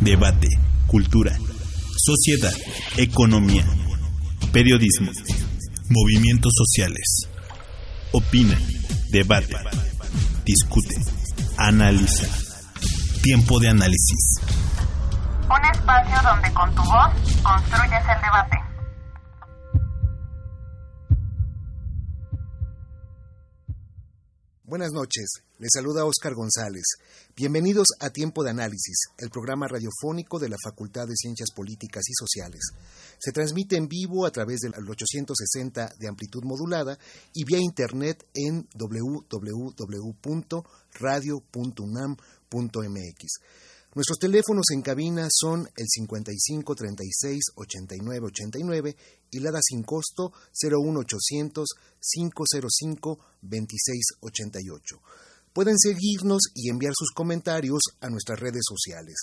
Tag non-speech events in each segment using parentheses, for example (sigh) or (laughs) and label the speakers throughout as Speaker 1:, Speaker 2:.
Speaker 1: debate, cultura, sociedad, economía, periodismo, movimientos sociales. Opina, debate, discute, analiza. Tiempo de análisis.
Speaker 2: Un espacio donde con tu voz construyes el debate.
Speaker 3: Buenas noches, les saluda Oscar González. Bienvenidos a Tiempo de Análisis, el programa radiofónico de la Facultad de Ciencias Políticas y Sociales. Se transmite en vivo a través del 860 de amplitud modulada y vía internet en www.radio.unam.mx. Nuestros teléfonos en cabina son el 55 36 89 89 y la da sin costo 01800 505 26 88. Pueden seguirnos y enviar sus comentarios a nuestras redes sociales.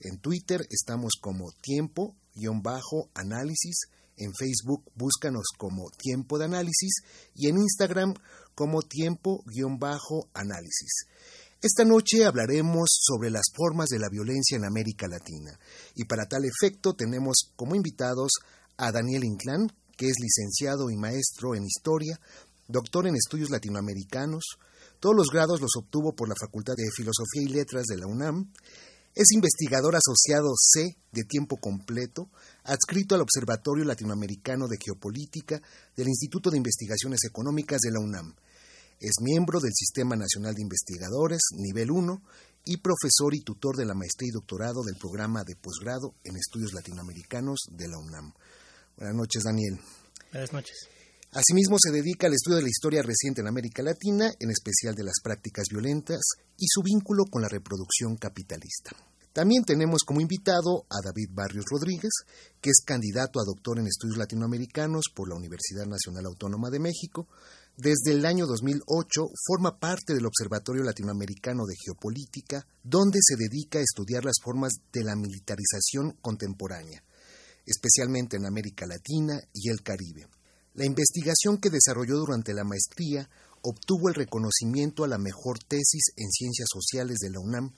Speaker 3: En Twitter estamos como tiempo-análisis, en Facebook búscanos como tiempo de análisis y en Instagram como tiempo-análisis. Esta noche hablaremos sobre las formas de la violencia en América Latina y para tal efecto tenemos como invitados a Daniel Inclán, que es licenciado y maestro en Historia, doctor en Estudios Latinoamericanos, todos los grados los obtuvo por la Facultad de Filosofía y Letras de la UNAM, es investigador asociado C de tiempo completo, adscrito al Observatorio Latinoamericano de Geopolítica del Instituto de Investigaciones Económicas de la UNAM es miembro del Sistema Nacional de Investigadores, nivel 1, y profesor y tutor de la maestría y doctorado del programa de posgrado en estudios latinoamericanos de la UNAM. Buenas noches, Daniel.
Speaker 4: Buenas noches.
Speaker 3: Asimismo, se dedica al estudio de la historia reciente en América Latina, en especial de las prácticas violentas y su vínculo con la reproducción capitalista. También tenemos como invitado a David Barrios Rodríguez, que es candidato a doctor en estudios latinoamericanos por la Universidad Nacional Autónoma de México, desde el año 2008 forma parte del Observatorio Latinoamericano de Geopolítica, donde se dedica a estudiar las formas de la militarización contemporánea, especialmente en América Latina y el Caribe. La investigación que desarrolló durante la maestría obtuvo el reconocimiento a la mejor tesis en ciencias sociales de la UNAM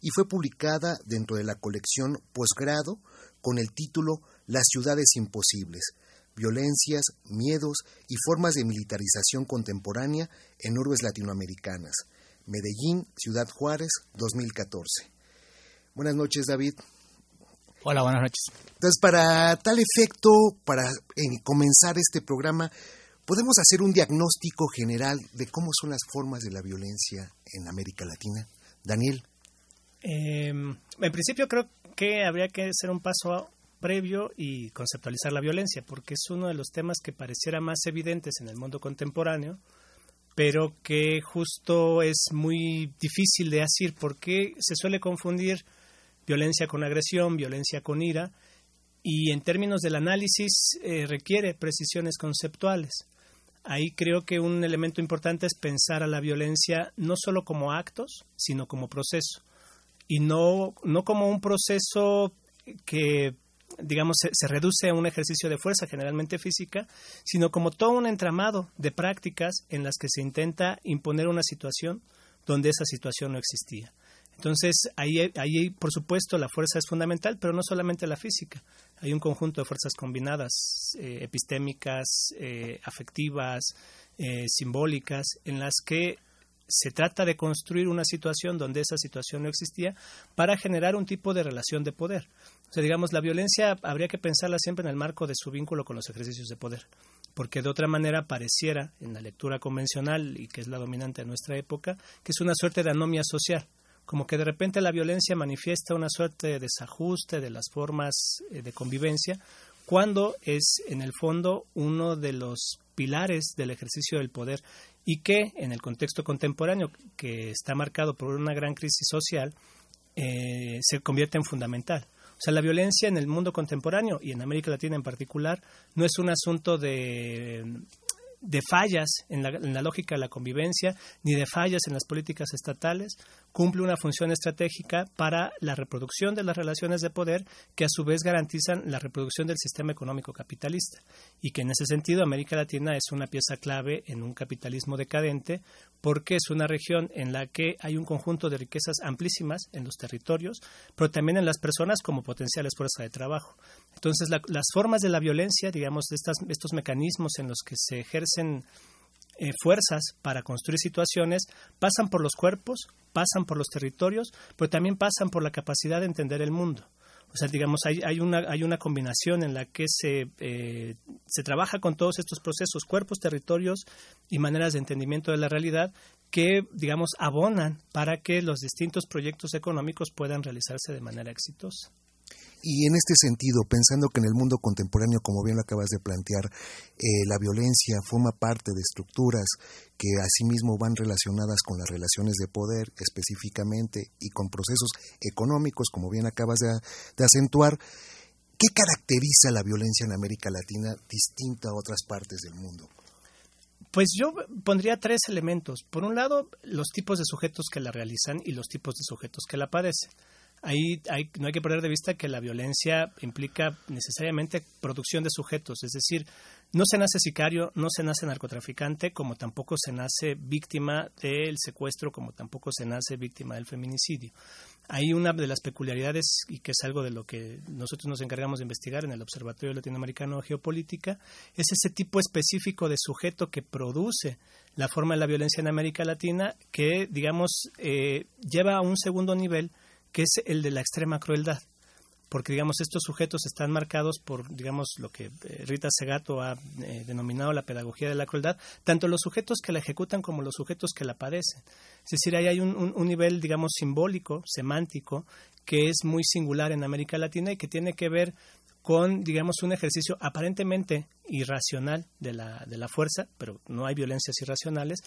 Speaker 3: y fue publicada dentro de la colección Posgrado con el título Las ciudades imposibles, violencias, miedos y formas de militarización contemporánea en urbes latinoamericanas. Medellín, Ciudad Juárez, 2014. Buenas noches, David.
Speaker 4: Hola, buenas noches.
Speaker 3: Entonces, para tal efecto, para eh, comenzar este programa, ¿podemos hacer un diagnóstico general de cómo son las formas de la violencia en América Latina? Daniel.
Speaker 4: Em, en principio creo que habría que hacer un paso previo y conceptualizar la violencia, porque es uno de los temas que pareciera más evidentes en el mundo contemporáneo, pero que justo es muy difícil de decir porque se suele confundir violencia con agresión, violencia con ira, y en términos del análisis eh, requiere precisiones conceptuales. Ahí creo que un elemento importante es pensar a la violencia no solo como actos, sino como proceso. Y no, no como un proceso que digamos, se, reduce a un ejercicio de fuerza, generalmente física, sino como todo un entramado de prácticas en las que se intenta imponer una situación donde esa situación no existía. Entonces, ahí, ahí, por supuesto, la fuerza es fundamental, pero no solamente la física. Hay un conjunto de fuerzas combinadas, eh, epistémicas, eh, afectivas, eh, simbólicas, en las que se trata de construir una situación donde esa situación no existía para generar un tipo de relación de poder. O sea, digamos, la violencia habría que pensarla siempre en el marco de su vínculo con los ejercicios de poder, porque de otra manera pareciera, en la lectura convencional y que es la dominante de nuestra época, que es una suerte de anomia social, como que de repente la violencia manifiesta una suerte de desajuste de las formas eh, de convivencia, cuando es en el fondo uno de los pilares del ejercicio del poder y que en el contexto contemporáneo, que está marcado por una gran crisis social, eh, se convierte en fundamental. O O sea, la violencia en el mundo contemporáneo y en América Latina en particular no es un asunto de de fallas en la, lógica de la convivencia, ni de fallas en las políticas estatales, cumple una función estratégica para la reproducción de las relaciones de poder que a su vez garantizan la reproducción del sistema económico capitalista y que en ese sentido América Latina es una pieza clave en un capitalismo decadente porque es una región en la que hay un conjunto de riquezas amplísimas en los territorios, pero también en las personas como potenciales fuerzas de trabajo. Entonces, las formas de la violencia, digamos, estas, estos mecanismos en los que se ejercen eh, fuerzas para construir situaciones, pasan por los cuerpos, pasan por los territorios, pero también pasan por la capacidad de entender el mundo. O sea, digamos, hay, hay, una, hay una combinación en la que se, eh, se trabaja con todos estos procesos, cuerpos, territorios y maneras de entendimiento de la realidad que, digamos, abonan para que los distintos proyectos económicos puedan realizarse de manera exitosa.
Speaker 3: Y en este sentido, pensando que en el mundo contemporáneo, como bien lo acabas de plantear, eh, la violencia forma parte de estructuras que asimismo van relacionadas con las relaciones de poder específicamente y con procesos económicos, como bien acabas de, acentuar, ¿qué caracteriza la violencia en América Latina distinta a otras partes del mundo?
Speaker 4: Pues yo pondría tres elementos. Por un lado, los tipos de sujetos que la realizan y los tipos de sujetos que la padecen ahí hay, no hay que perder de vista que la violencia implica necesariamente producción de sujetos, es decir, no se nace sicario, no se nace narcotraficante, como tampoco se nace víctima del secuestro, como tampoco se nace víctima del feminicidio. Hay una de las peculiaridades, y que es algo de lo que nosotros nos encargamos de investigar en el Observatorio Latinoamericano de Geopolítica, es ese tipo específico de sujeto que produce la forma de la violencia en América Latina, que, digamos, eh, lleva a un segundo nivel que es el de la extrema crueldad. Porque, digamos, estos sujetos están marcados por, digamos, lo que eh, Rita Segato ha eh, denominado la pedagogía de la crueldad, tanto los sujetos que la ejecutan como los sujetos que la padecen. Es decir, ahí hay un, un nivel, digamos, simbólico, semántico, que es muy singular en América Latina y que tiene que ver con, digamos, un ejercicio aparentemente irracional de la, de la fuerza, pero no hay violencias irracionales,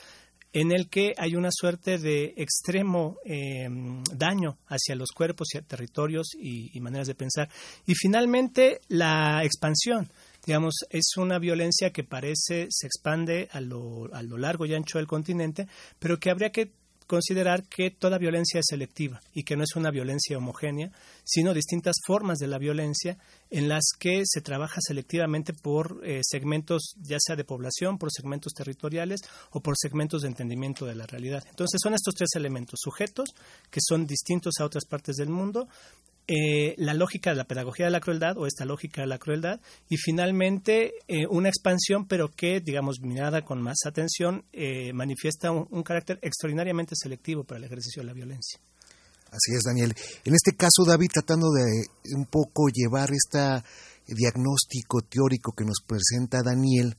Speaker 4: en el que hay una suerte de extremo eh, daño hacia los cuerpos y territorios y, maneras de pensar. Y finalmente, la expansión. Digamos, es una violencia que parece se expande a lo, a lo largo y ancho del continente, pero que habría que considerar que toda violencia es selectiva y que no es una violencia homogénea, sino distintas formas de la violencia en las que se trabaja selectivamente por eh, segmentos, ya sea de población, por segmentos territoriales o por segmentos de entendimiento de la realidad. Entonces son estos tres elementos, sujetos que son distintos a otras partes del mundo, eh, la lógica de la pedagogía de la crueldad o esta lógica de la crueldad y finalmente eh, una expansión pero que digamos mirada con más atención eh, manifiesta un, carácter extraordinariamente selectivo para el ejercicio de la violencia.
Speaker 3: Así es, Daniel. En este caso, David, tratando de un poco llevar este diagnóstico teórico que nos presenta Daniel,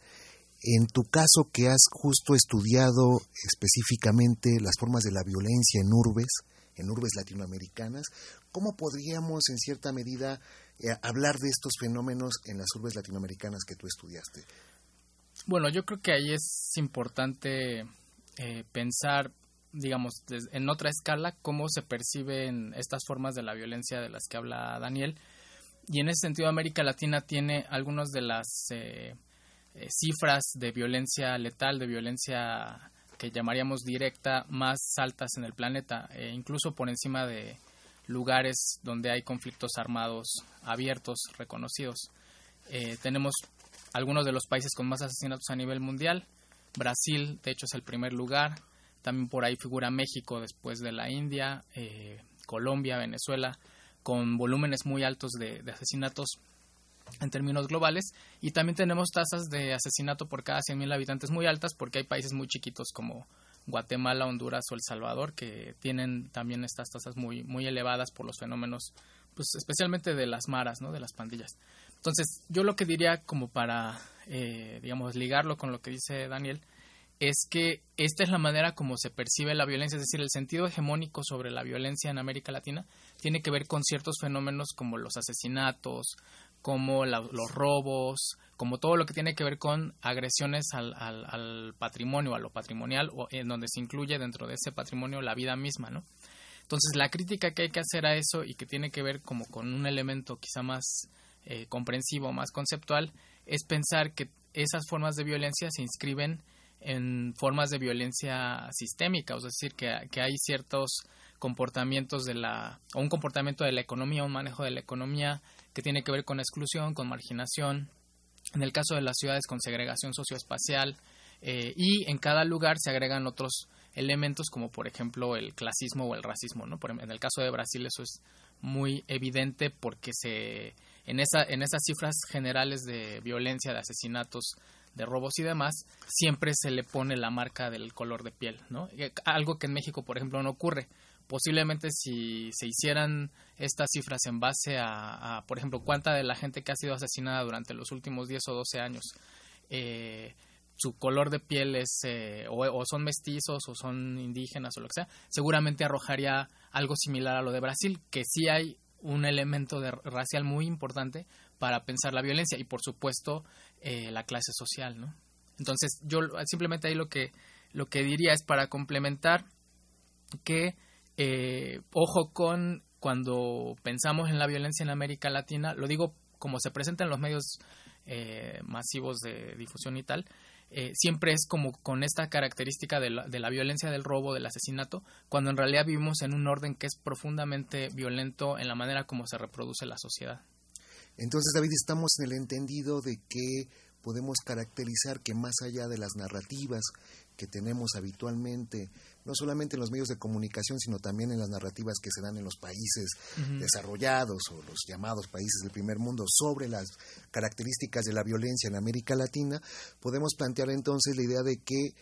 Speaker 3: en tu caso que has justo estudiado específicamente las formas de la violencia en urbes, en urbes latinoamericanas, ¿cómo podríamos en cierta medida eh, hablar de estos fenómenos en las urbes latinoamericanas que tú estudiaste?
Speaker 5: Bueno, yo creo que ahí es importante eh, pensar, digamos, en otra escala, cómo se perciben estas formas de la violencia de las que habla Daniel. Y en ese sentido, América Latina tiene algunas de las eh, cifras de violencia letal, de violencia que llamaríamos directa más altas en el planeta, e incluso por encima de lugares donde hay conflictos armados abiertos, reconocidos. Eh, tenemos algunos de los países con más asesinatos a nivel mundial. Brasil, de hecho, es el primer lugar. También por ahí figura México después de la India, eh, Colombia, Venezuela, con volúmenes muy altos de asesinatos en términos globales y también tenemos tasas de asesinato por cada 100.000 habitantes muy altas porque hay países muy chiquitos como Guatemala, Honduras o El Salvador que tienen también estas tasas muy muy elevadas por los fenómenos pues especialmente de las maras, ¿no? de las pandillas. Entonces, yo lo que diría como para eh, digamos ligarlo con lo que dice Daniel es que esta es la manera como se percibe la violencia, es decir, el sentido hegemónico sobre la violencia en América Latina tiene que ver con ciertos fenómenos como los asesinatos, como los robos, como todo lo que tiene que ver con agresiones al, al, patrimonio, a lo patrimonial, o en donde se incluye dentro de ese patrimonio la vida misma, ¿no? Entonces la crítica que hay que hacer a eso y que tiene que ver como con un elemento quizá más eh, comprensivo, más conceptual, es pensar que esas formas de violencia se inscriben en formas de violencia sistémica, es decir, que, que hay ciertos comportamientos de la, o un comportamiento de la economía, un manejo de la economía que tiene que ver con exclusión, con marginación, en el caso de las ciudades con segregación socioespacial, eh, y en cada lugar se agregan otros elementos como por ejemplo el clasismo o el racismo, ¿no? Em, en el caso de Brasil eso es muy evidente porque se en esa en esas cifras generales de violencia, de asesinatos, de robos y demás, siempre se le pone la marca del color de piel, ¿no? Eh, algo que en México, por ejemplo, no ocurre. Posiblemente si se hicieran estas cifras en base a, por ejemplo, cuánta de la gente que ha sido asesinada durante los últimos 10 o 12 años eh, su color de piel es eh, o, son mestizos o son indígenas o lo que sea, seguramente arrojaría algo similar a lo de Brasil, que sí hay un elemento de racial muy importante para pensar la violencia y por supuesto eh, la clase social, ¿no? Entonces yo simplemente ahí lo que lo que diría es para complementar que eh, ojo con cuando pensamos en la violencia en América Latina, lo digo como se presenta en los medios masivos de difusión y tal, eh, siempre es como con esta característica de la, de la, violencia del robo, del asesinato, cuando en realidad vivimos en un orden que es profundamente violento en la manera como se reproduce la sociedad.
Speaker 3: Entonces, David, estamos en el entendido de que podemos caracterizar que más allá de las narrativas que tenemos habitualmente, no solamente en los medios de comunicación, sino también en las narrativas que se dan en los países desarrollados o los llamados países del primer mundo sobre las características de la violencia en América Latina, podemos plantear entonces la idea de que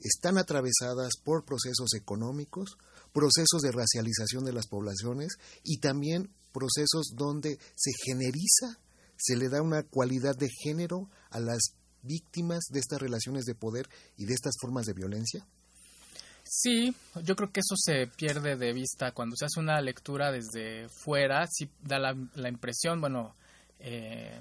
Speaker 3: están atravesadas por procesos económicos, procesos de racialización de las poblaciones y también procesos donde se generiza, se le da una cualidad de género a las víctimas de estas relaciones de poder y de estas formas de violencia?
Speaker 5: Sí, yo creo que eso se pierde de vista cuando se hace una lectura desde fuera, sí da la, impresión, bueno, eh,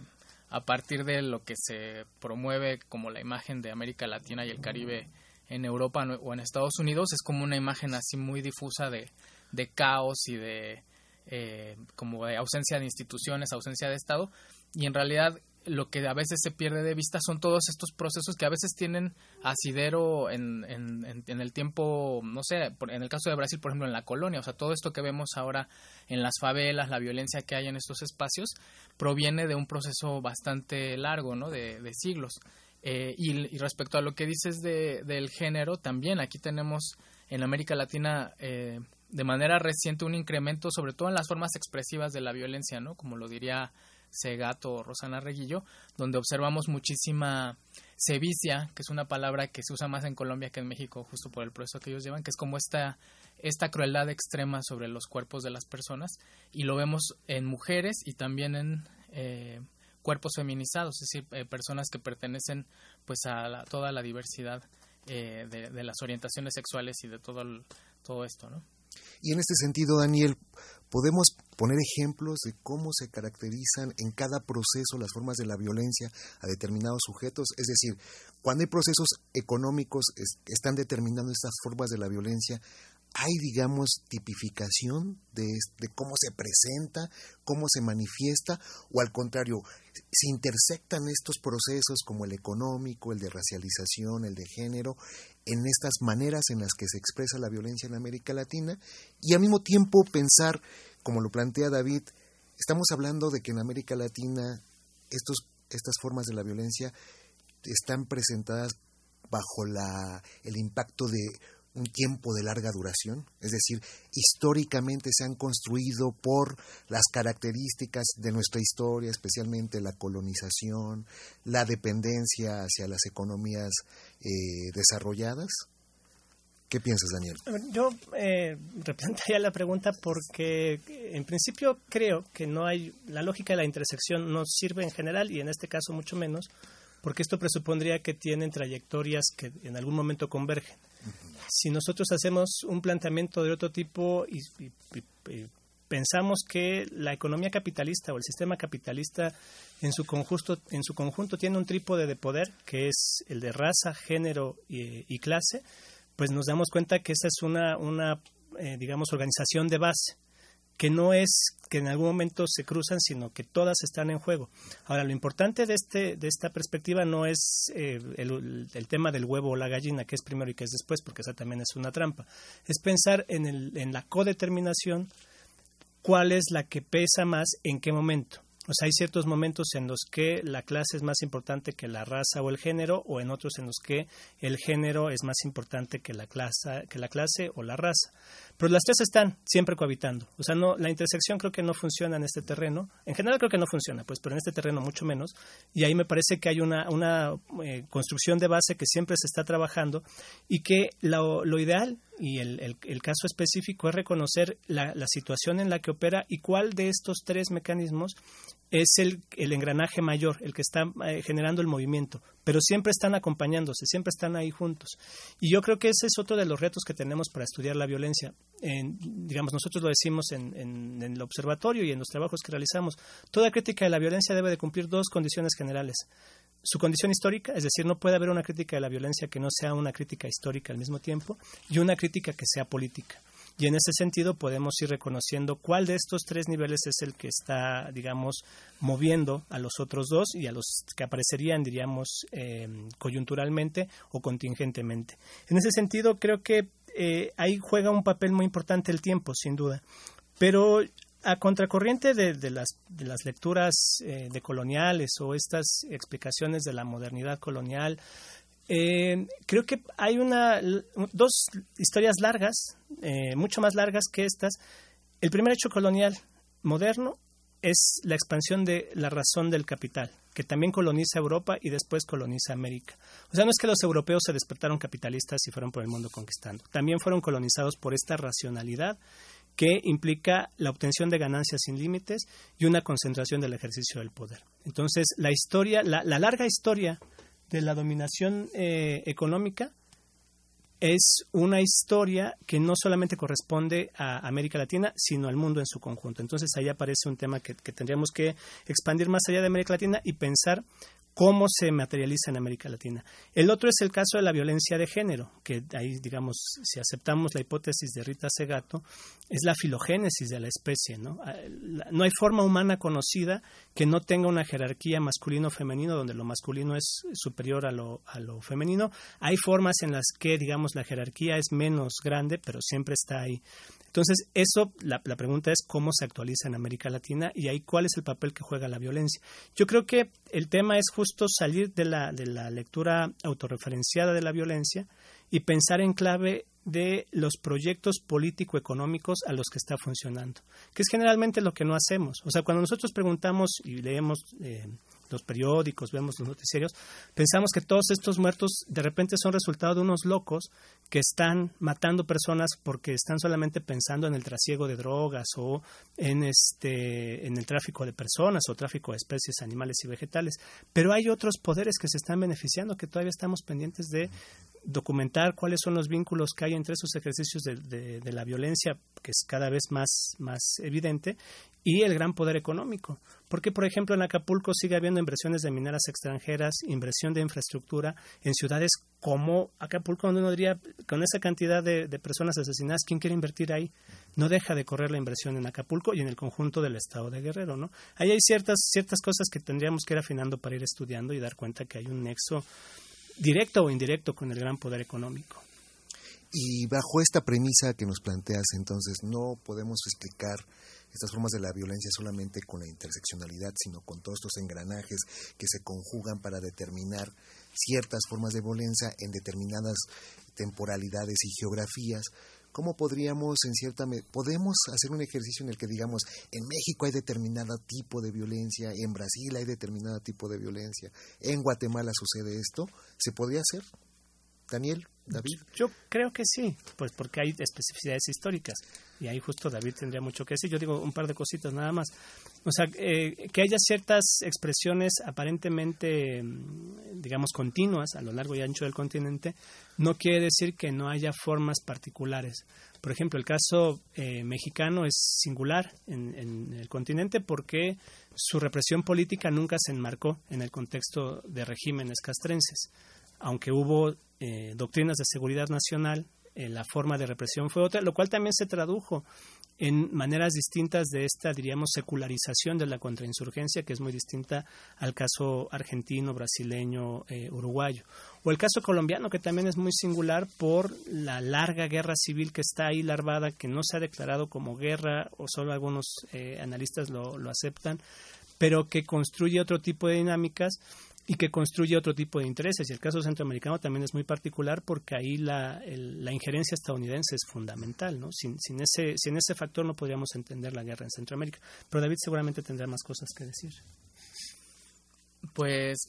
Speaker 5: a partir de lo que se promueve como la imagen de América Latina y el Caribe en Europa o en Estados Unidos, es como una imagen así muy difusa de, de caos y de eh, como de ausencia de instituciones, ausencia de Estado, y en realidad lo que a veces se pierde de vista son todos estos procesos que a veces tienen asidero en, en, el tiempo, no sé, en el caso de Brasil, por ejemplo, en la colonia, o sea, todo esto que vemos ahora en las favelas, la violencia que hay en estos espacios, proviene de un proceso bastante largo, ¿no? De, siglos. Eh, y, respecto a lo que dices de, del género, también aquí tenemos en América Latina eh, de manera reciente un incremento, sobre todo en las formas expresivas de la violencia, ¿no? Como lo diría Segato o Rosana Reguillo, donde observamos muchísima sevicia, que es una palabra que se usa más en Colombia que en México, justo por el proceso que ellos llevan, que es como esta, esta crueldad extrema sobre los cuerpos de las personas, y lo vemos en mujeres y también en eh, cuerpos feminizados, es decir, eh, personas que pertenecen pues a toda la diversidad eh, de, de, las orientaciones sexuales y de todo, todo esto, ¿no?
Speaker 3: Y en este sentido, Daniel, podemos poner ejemplos de cómo se caracterizan en cada proceso las formas de la violencia a determinados sujetos. Es decir, cuando hay procesos económicos que están determinando estas formas de la violencia, hay, digamos, tipificación de, cómo se presenta, cómo se manifiesta, o al contrario, se intersectan estos procesos como el económico, el de racialización, el de género, en estas maneras en las que se expresa la violencia en América Latina, y al mismo tiempo pensar, como lo plantea David, estamos hablando de que en América Latina estos, estas formas de la violencia están presentadas bajo la, el impacto de un tiempo de larga duración, es decir, históricamente se han construido por las características de nuestra historia, especialmente la colonización, la dependencia hacia las economías eh, desarrolladas. ¿Qué piensas, Daniel?
Speaker 4: Yo eh, ya la pregunta porque en principio creo que no hay la lógica de la intersección no sirve en general y en este caso mucho menos porque esto presupondría que tienen trayectorias que en algún momento convergen si nosotros hacemos un planteamiento de otro tipo y, pensamos que la economía capitalista o el sistema capitalista en su conjunto, en su conjunto tiene un trípode de poder que es el de raza, género y, clase, pues nos damos cuenta que esa es una, una eh, digamos, organización de base que no es que en algún momento se cruzan, sino que todas están en juego. Ahora, lo importante de, este, de esta perspectiva no es eh, el, el, tema del huevo o la gallina, que es primero y que es después, porque esa también es una trampa. Es pensar en, el, en la codeterminación, cuál es la que pesa más, en qué momento. O sea, hay ciertos momentos en los que la clase es más importante que la raza o el género, o en otros en los que el género es más importante que la clase, que la clase o la raza. Pero las tres están siempre cohabitando. O sea, no, la intersección creo que no funciona en este terreno. En general creo que no funciona, pues, pero en este terreno mucho menos. Y ahí me parece que hay una, una eh, construcción de base que siempre se está trabajando y que lo, ideal y el, el, el, caso específico es reconocer la, la, situación en la que opera y cuál de estos tres mecanismos es el, el engranaje mayor, el que está eh, generando el movimiento, pero siempre están acompañándose, siempre están ahí juntos. Y yo creo que ese es otro de los retos que tenemos para estudiar la violencia. En, digamos, nosotros lo decimos en, en, el observatorio y en los trabajos que realizamos. Toda crítica de la violencia debe de cumplir dos condiciones generales su condición histórica, es decir, no puede haber una crítica de la violencia que no sea una crítica histórica al mismo tiempo y una crítica que sea política. Y en ese sentido podemos ir reconociendo cuál de estos tres niveles es el que está, digamos, moviendo a los otros dos y a los que aparecerían, diríamos, eh, coyunturalmente o contingentemente. En ese sentido, creo que eh, ahí juega un papel muy importante el tiempo, sin duda. Pero a contracorriente de, de, las, de las lecturas eh, de coloniales o estas explicaciones de la modernidad colonial, eh, creo que hay una, dos historias largas, eh, mucho más largas que estas. El primer hecho colonial moderno es la expansión de la razón del capital, que también coloniza Europa y después coloniza América. O sea, no es que los europeos se despertaron capitalistas y fueron por el mundo conquistando, también fueron colonizados por esta racionalidad que implica la obtención de ganancias sin límites y una concentración del ejercicio del poder. Entonces, la historia, la, la larga historia de la dominación eh, económica es una historia que no solamente corresponde a América Latina, sino al mundo en su conjunto. Entonces ahí aparece un tema que, que tendríamos que expandir más allá de América Latina y pensar cómo se materializa en América Latina. El otro es el caso de la violencia de género, que ahí, digamos, si aceptamos la hipótesis de Rita Segato, es la filogénesis de la especie. ¿no? Ah, no hay forma humana conocida que no tenga una jerarquía masculino-femenino, donde lo masculino es superior a lo, a lo femenino. Hay formas en las que, digamos, la jerarquía es menos grande, pero siempre está ahí. Entonces, eso, la, pregunta es cómo se actualiza en América Latina y ahí cuál es el papel que juega la violencia. Yo creo que el tema es justo salir de la, de la lectura autorreferenciada de la violencia y pensar en clave de los proyectos político-económicos a los que está funcionando, que es generalmente lo que no hacemos. O sea, cuando nosotros preguntamos y leemos eh, los periódicos, vemos los noticiarios, pensamos que todos estos muertos de repente son resultado de unos locos que están matando personas porque están solamente pensando en el trasiego de drogas o en este en el tráfico de personas o tráfico de especies animales y vegetales. Pero hay otros poderes que se están beneficiando que todavía estamos pendientes de documentar cuáles son los vínculos que hay entre esos ejercicios de, la violencia, que es cada vez más, más evidente, y el gran poder económico. Porque, por ejemplo, en Acapulco sigue habiendo inversiones de mineras extranjeras, inversión de infraestructura en ciudades como Acapulco, donde uno diría, con esa cantidad de, de, personas asesinadas, ¿quién quiere invertir ahí? No deja de correr la inversión en Acapulco y en el conjunto del estado de Guerrero, ¿no? Ahí hay ciertas, ciertas cosas que tendríamos que ir afinando para ir estudiando y dar cuenta que hay un nexo directo o indirecto con el gran poder económico.
Speaker 3: Y bajo esta premisa que nos planteas, entonces, no podemos explicar estas formas de la violencia solamente con la interseccionalidad, sino con todos estos engranajes que se conjugan para determinar ciertas formas de violencia en determinadas temporalidades y geografías. ¿Cómo podríamos, en cierta podemos hacer un ejercicio en el que digamos, en México hay determinado tipo de violencia, en Brasil hay determinado tipo de violencia, en Guatemala sucede esto? ¿Se podría hacer? Daniel, David.
Speaker 4: Yo creo que sí, pues porque hay especificidades históricas y ahí justo David tendría mucho que decir. Yo digo un par de cositas nada más. O sea, eh, que haya ciertas expresiones aparentemente, digamos, continuas a lo largo y ancho del continente, no quiere decir que no haya formas particulares. Por ejemplo, el caso eh, mexicano es singular en el continente porque su represión política nunca se enmarcó en el contexto de regímenes castrenses aunque hubo eh, doctrinas de seguridad nacional eh, la forma de represión fue otra, lo cual también se tradujo en maneras distintas de esta, diríamos, secularización de la contrainsurgencia, que es muy distinta al caso argentino, brasileño, eh, uruguayo. O el caso colombiano, que también es muy singular por la larga guerra civil que está ahí larvada, que no se ha declarado como guerra, o solo algunos eh, analistas lo, lo aceptan, pero que construye otro tipo de dinámicas y que construye otro tipo de intereses. Y el caso centroamericano también es muy particular porque ahí la, la injerencia estadounidense es fundamental. ¿no? Sin, sin, ese, sin ese factor no podríamos entender la guerra en Centroamérica. Pero David seguramente tendrá más cosas que decir.
Speaker 5: Pues,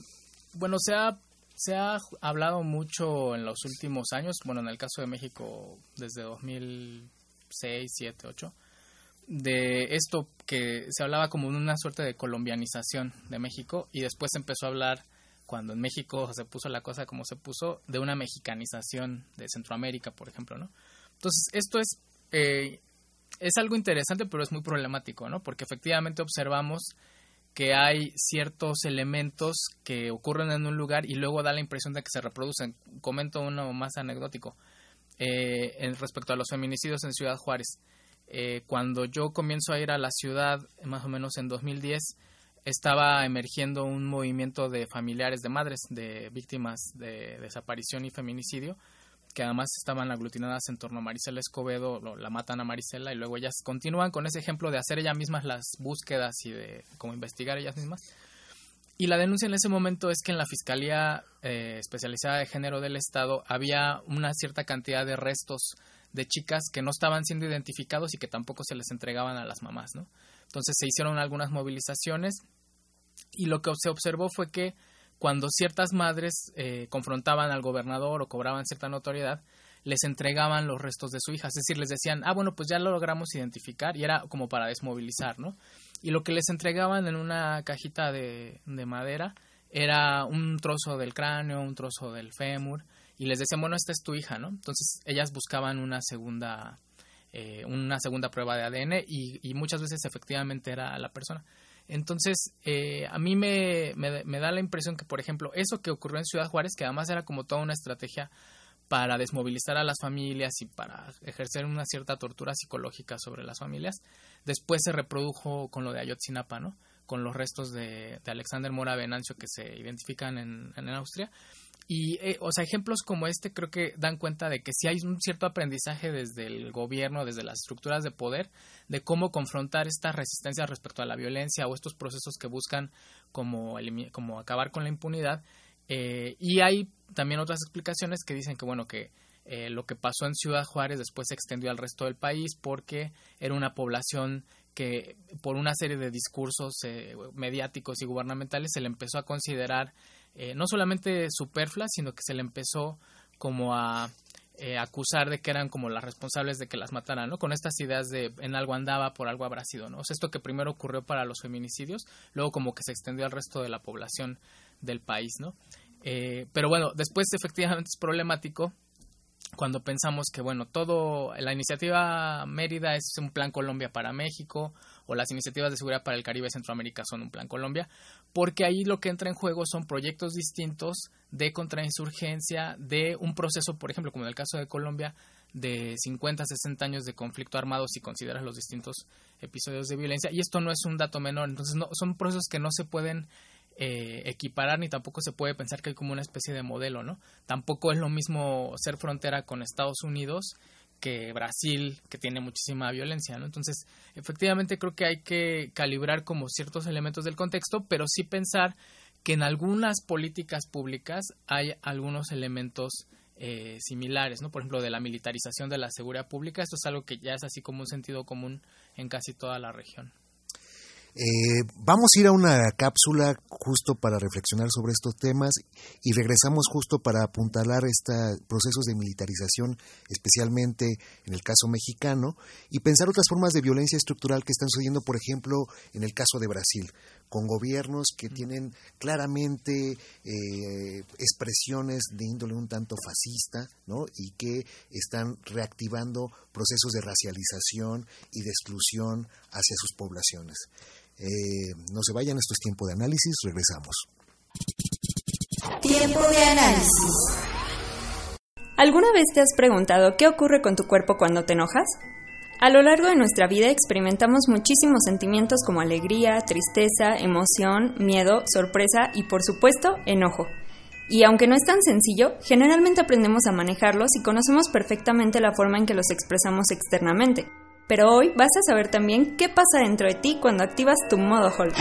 Speaker 5: bueno, se ha, se ha hablado mucho en los últimos años, bueno, en el caso de México desde 2006, 2007, 2008, de esto que se hablaba como una suerte de colombianización de México y después empezó a hablar cuando en México se puso la cosa como se puso de una mexicanización de Centroamérica, por ejemplo, ¿no? Entonces esto es eh, es algo interesante pero es muy problemático, ¿no? Porque efectivamente observamos que hay ciertos elementos que ocurren en un lugar y luego da la impresión de que se reproducen. Comento uno más anecdótico eh, en respecto a los feminicidios en Ciudad Juárez. Eh, cuando yo comienzo a ir a la ciudad, más o menos en 2010, estaba emergiendo un movimiento de familiares de madres de víctimas de desaparición y feminicidio, que además estaban aglutinadas en torno a Marisela Escobedo, la matan a Marisela y luego ellas continúan con ese ejemplo de hacer ellas mismas las búsquedas y de como investigar ellas mismas. Y la denuncia en ese momento es que en la Fiscalía eh, Especializada de Género del Estado había una cierta cantidad de restos de chicas que no estaban siendo identificados y que tampoco se les entregaban a las mamás, ¿no? Entonces se hicieron algunas movilizaciones y lo que se observó fue que cuando ciertas madres eh, confrontaban al gobernador o cobraban cierta notoriedad, les entregaban los restos de su hija, es decir, les decían, ah, bueno, pues ya lo logramos identificar y era como para desmovilizar, ¿no? Y lo que les entregaban en una cajita de, de madera era un trozo del cráneo, un trozo del fémur, y les decían, bueno, esta es tu hija, ¿no? Entonces ellas buscaban una segunda, eh, una segunda prueba de ADN y, muchas veces efectivamente era la persona. Entonces, eh, a mí me, me, da la impresión que, por ejemplo, eso que ocurrió en Ciudad Juárez, que además era como toda una estrategia para desmovilizar a las familias y para ejercer una cierta tortura psicológica sobre las familias, después se reprodujo con lo de Ayotzinapa, ¿no? Con los restos de, de Alexander Mora Venancio que se identifican en, en Austria y, eh, o sea, ejemplos como este creo que dan cuenta de que sí hay un cierto aprendizaje desde el gobierno, desde las estructuras de poder, de cómo confrontar estas resistencias respecto a la violencia o estos procesos que buscan como, como acabar con la impunidad. Eh, y hay también otras explicaciones que dicen que, bueno, que eh, lo que pasó en Ciudad Juárez después se extendió al resto del país porque era una población que por una serie de discursos mediáticos y gubernamentales se le empezó a considerar eh, no solamente superflua, sino que se le empezó como a eh, acusar de que eran como las responsables de que las mataran, ¿no? Con estas ideas de en algo andaba, por algo habrá sido, ¿no? O esto que primero ocurrió para los feminicidios, luego como que se extendió al resto de la población del país, ¿no? Eh, pero bueno, después efectivamente es problemático cuando pensamos que, bueno, todo, la iniciativa Mérida es un plan Colombia para México, o las iniciativas de seguridad para el Caribe y Centroamérica son un plan Colombia, porque ahí lo que entra en juego son proyectos distintos de contrainsurgencia, de un proceso, por ejemplo, como en el caso de Colombia, de 50, 60 años de conflicto armado si consideras los distintos episodios de violencia. Y esto no es un dato menor, entonces no, son procesos que no se pueden eh, equiparar ni tampoco se puede pensar que hay como una especie de modelo, ¿no? Tampoco es lo mismo ser frontera con Estados Unidos que Brasil, que tiene muchísima violencia, ¿no? Entonces, efectivamente creo que hay que calibrar como ciertos elementos del contexto, pero sí pensar que en algunas políticas públicas hay algunos elementos eh, similares, ¿no? Por ejemplo, de la militarización de la seguridad pública, esto es algo que ya es así como un sentido común en casi toda la región.
Speaker 3: Eh, vamos a ir a una cápsula justo para reflexionar sobre estos temas y regresamos justo para apuntalar estos procesos de militarización, especialmente en el caso mexicano, y pensar otras formas de violencia estructural que están sucediendo, por ejemplo, en el caso de Brasil, con gobiernos que tienen claramente eh, expresiones de índole un tanto fascista, ¿no? Y que están reactivando procesos de racialización y de exclusión hacia sus poblaciones. Eh, no se vayan, esto es tiempo de análisis, regresamos.
Speaker 6: Tiempo de análisis. ¿Alguna vez te has preguntado qué ocurre con tu cuerpo cuando te enojas? A lo largo de nuestra vida experimentamos muchísimos sentimientos como alegría, tristeza, emoción, miedo, sorpresa y por supuesto enojo. Y aunque no es tan sencillo, generalmente aprendemos a manejarlos y conocemos perfectamente la forma en que los expresamos externamente. Pero hoy vas a saber también qué pasa dentro de ti cuando activas tu modo Hulk.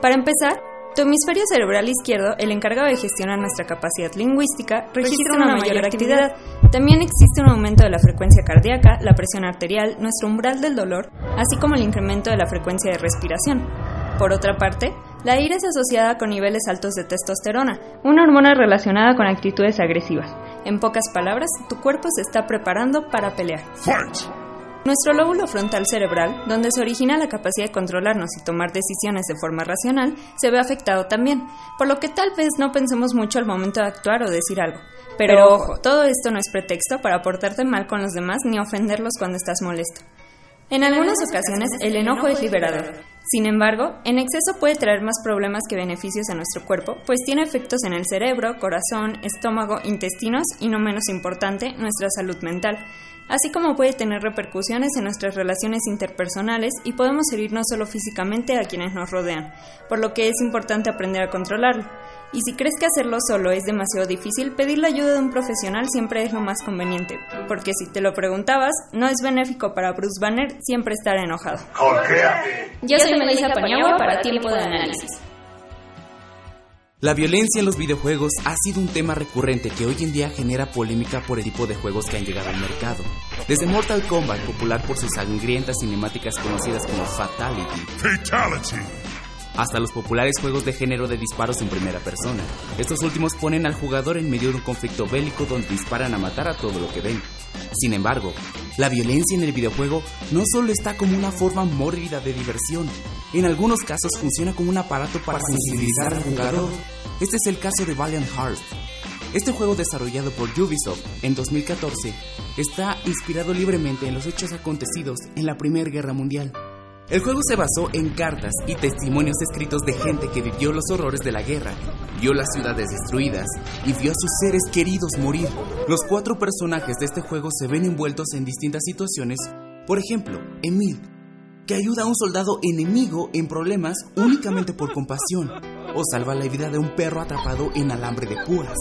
Speaker 6: Para empezar, tu hemisferio cerebral izquierdo, el encargado de gestionar nuestra capacidad lingüística, registra una mayor actividad. También existe un aumento de la frecuencia cardíaca, la presión arterial, nuestro umbral del dolor, así como el incremento de la frecuencia de respiración. Por otra parte, la ira es asociada con niveles altos de testosterona, una hormona relacionada con actitudes agresivas. En pocas palabras, tu cuerpo se está preparando para pelear. Nuestro lóbulo frontal cerebral, donde se origina la capacidad de controlarnos y tomar decisiones de forma racional, se ve afectado también, por lo que tal vez no pensemos mucho al momento de actuar o decir algo. Pero ojo, todo esto no es pretexto para portarte mal con los demás ni ofenderlos cuando estás molesto. En algunas ocasiones el enojo es liberador. Sin embargo, en exceso puede traer más problemas que beneficios a nuestro cuerpo, pues tiene efectos en el cerebro, corazón, estómago, intestinos y, no menos importante, nuestra salud mental así como puede tener repercusiones en nuestras relaciones interpersonales y podemos herir no solo físicamente a quienes nos rodean, por lo que es importante aprender a controlarlo. Y si crees que hacerlo solo es demasiado difícil, pedir la ayuda de un profesional siempre es lo más conveniente, porque si te lo preguntabas, no es benéfico para Bruce Banner siempre estar enojado.
Speaker 7: Yo soy Melissa Pañagua para Tiempo de Análisis.
Speaker 8: La violencia en los videojuegos ha sido un tema recurrente que hoy en día genera polémica por el tipo de juegos que han llegado al mercado. Desde Mortal Kombat, popular por sus sangrientas cinemáticas conocidas como Fatality, Fatality, hasta los populares juegos de género de disparos en primera persona. Estos últimos ponen al jugador en medio de un conflicto bélico donde disparan a matar a todo lo que ven. Sin embargo, la violencia en el videojuego no solo está como una forma mórbida de diversión, en algunos casos funciona como un aparato para sensibilizar al jugador. Este es el caso de Valiant Hearts. Este juego desarrollado por Ubisoft en 2014 está inspirado libremente en los hechos acontecidos en la Primera Guerra Mundial. El juego se basó en cartas y testimonios escritos de gente que vivió los horrores de la guerra, vio las ciudades destruidas y vio a sus seres queridos morir. Los cuatro personajes de este juego se ven envueltos en distintas situaciones, por ejemplo, Emil, que ayuda a un soldado enemigo en problemas únicamente por compasión, o salva la vida de un perro atrapado en alambre de púas.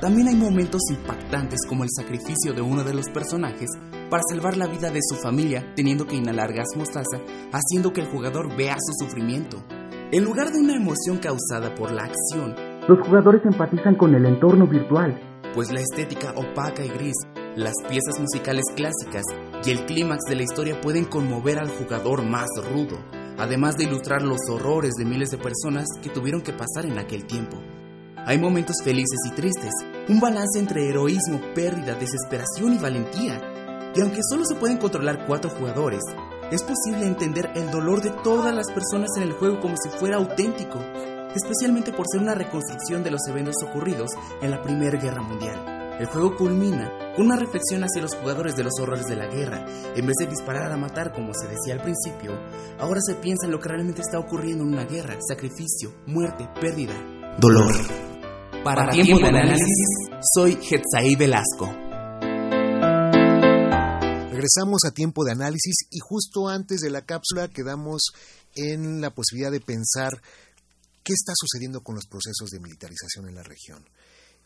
Speaker 8: También hay momentos impactantes como el sacrificio de uno de los personajes para salvar la vida de su familia teniendo que inhalar gas mostaza, haciendo que el jugador vea su sufrimiento. En lugar de una emoción causada por la acción, los jugadores empatizan con el entorno virtual, pues la estética opaca y gris, las piezas musicales clásicas y el clímax de la historia pueden conmover al jugador más rudo, además de ilustrar los horrores de miles de personas que tuvieron que pasar en aquel tiempo. Hay momentos felices y tristes, un balance entre heroísmo, pérdida, desesperación y valentía. Y aunque solo se pueden controlar cuatro jugadores, es posible entender el dolor de todas las personas en el juego como si fuera auténtico, especialmente por ser una reconstrucción de los eventos ocurridos en la Primera Guerra Mundial. El juego culmina con una reflexión hacia los jugadores de los horrores de la guerra. En vez de disparar a matar como se decía al principio, ahora se piensa en lo que realmente está ocurriendo en una guerra, sacrificio, muerte, pérdida, dolor. Para, tiempo, de análisis, soy Hetzaí Velasco.
Speaker 3: Regresamos a tiempo de análisis y justo antes de la cápsula quedamos en la posibilidad de pensar qué está sucediendo con los procesos de militarización en la región.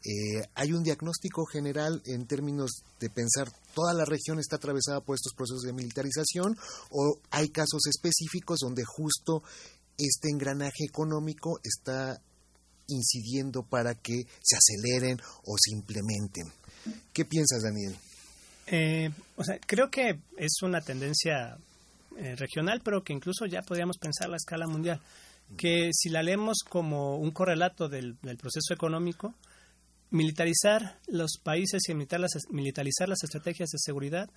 Speaker 3: Eh, hay un diagnóstico general en términos de pensar toda la región está atravesada por estos procesos de militarización o hay casos específicos donde justo este engranaje económico está incidiendo para que se aceleren o se implementen. ¿Qué piensas, Daniel?
Speaker 4: Eh, o sea, creo que es una tendencia eh, regional, pero que incluso ya podríamos pensar la escala mundial. Que si la leemos como un correlato del proceso económico, militarizar los países y militarizar las estrategias de seguridad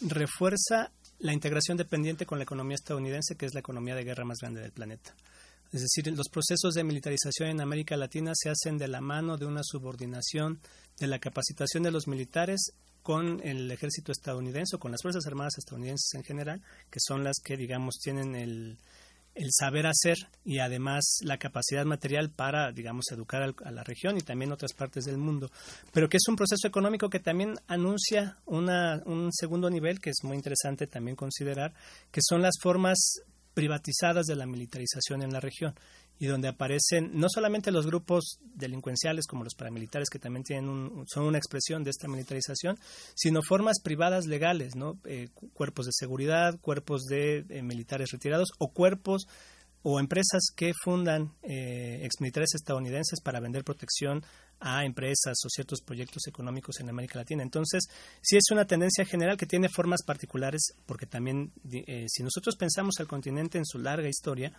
Speaker 4: refuerza la integración dependiente con la economía estadounidense, que es la economía de guerra más grande del planeta. Es decir, los procesos de militarización en América Latina se hacen de la mano de una subordinación de la capacitación de los militares con el ejército estadounidense o con las Fuerzas Armadas estadounidenses en general, que son las que, digamos, tienen el, el saber hacer y además la capacidad material para, digamos, educar a la región y también otras partes del mundo. Pero que es un proceso económico que también anuncia una, un segundo nivel que es muy interesante también considerar, que son las formas privatizadas de la militarización en la región y donde aparecen no solamente los grupos delincuenciales como los paramilitares que también tienen un, son una expresión de esta militarización, sino formas privadas legales, ¿no? Eh, cuerpos de seguridad, cuerpos de eh, militares retirados o cuerpos o empresas que fundan eh, exmilitares estadounidenses para vender protección a empresas o ciertos proyectos económicos en América Latina. Entonces, sí es una tendencia general que tiene formas particulares, porque también, eh, si nosotros pensamos al continente en su larga historia,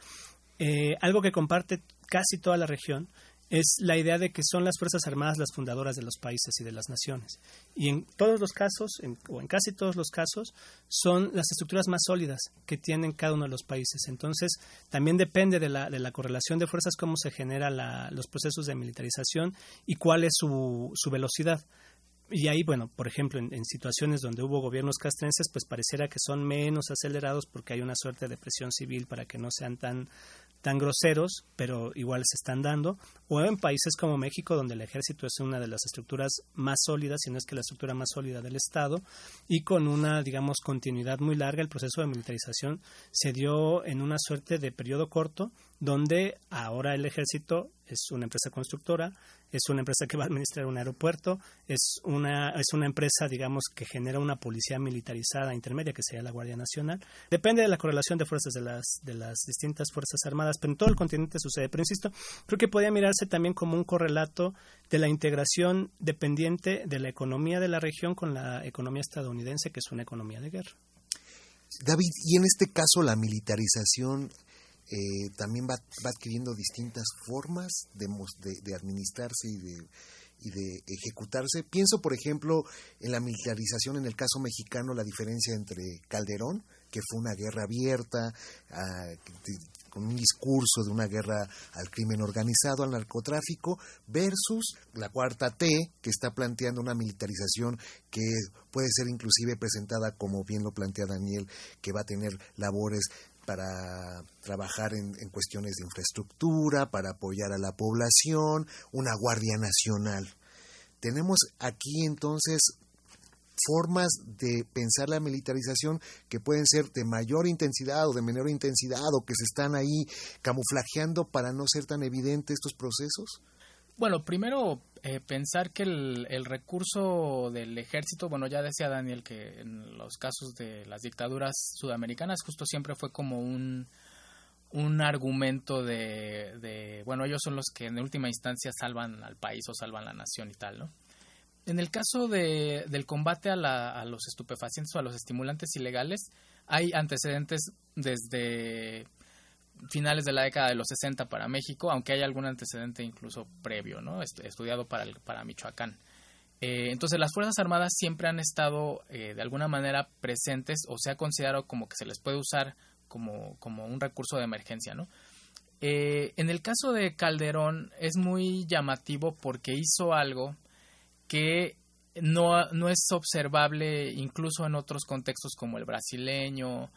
Speaker 4: eh, algo que comparte casi toda la región es la idea de que son las Fuerzas Armadas las fundadoras de los países y de las naciones. Y en todos los casos, o en casi todos los casos, son las estructuras más sólidas que tienen cada uno de los países. Entonces, también depende de la, de la correlación de fuerzas cómo se generan los procesos de militarización y cuál es su, su velocidad. Y ahí, bueno, por ejemplo, en, situaciones donde hubo gobiernos castrenses, pues pareciera que son menos acelerados porque hay una suerte de presión civil para que no sean tan tan groseros, pero igual se están dando, o en países como México, donde el ejército es una de las estructuras más sólidas, si no es que la estructura más sólida del Estado, y con una, digamos, continuidad muy larga, el proceso de militarización se dio en una suerte de periodo corto, donde ahora el ejército es una empresa constructora, es una empresa que va a administrar un aeropuerto, es una, es una empresa, digamos, que genera una policía militarizada intermedia, que sería la Guardia Nacional. Depende de la correlación de fuerzas de las, de las distintas Fuerzas Armadas, pero en todo el continente sucede. Pero insisto, creo que podría mirarse también como un correlato de la integración dependiente de la economía de la región con la economía estadounidense, que es una economía de guerra.
Speaker 3: David, y en este caso la militarización eh, también va, adquiriendo distintas formas de, de, administrarse y de, y de ejecutarse. Pienso, por ejemplo, en la militarización en el caso mexicano, la diferencia entre Calderón, que fue una guerra abierta, ah, con un discurso de una guerra al crimen organizado, al narcotráfico, versus la cuarta T, que está planteando una militarización que puede ser inclusive presentada como bien lo plantea Daniel, que va a tener labores para trabajar en, cuestiones de infraestructura, para apoyar a la población, una Guardia Nacional. Tenemos aquí entonces formas de pensar la militarización que pueden ser de mayor intensidad o de menor intensidad o que se están ahí camuflajeando para no ser tan evidentes estos procesos?
Speaker 5: Bueno, primero eh, pensar que el, recurso del ejército, bueno, ya decía Daniel que en los casos de las dictaduras sudamericanas justo siempre fue como un, un argumento de, bueno, ellos son los que en última instancia salvan al país o salvan la nación y tal, ¿no? En el caso de, del combate a, a los estupefacientes o a los estimulantes ilegales, hay antecedentes desde finales de la década de los 60 para México, aunque hay algún antecedente incluso previo, ¿no? estudiado para, el, para Michoacán. Eh, entonces las Fuerzas Armadas siempre han estado eh, de alguna manera presentes o se ha considerado como que se les puede usar como, como un recurso de emergencia, ¿no? Eh, en el caso de Calderón es muy llamativo porque hizo algo que no, no es observable incluso en otros contextos como el brasileño,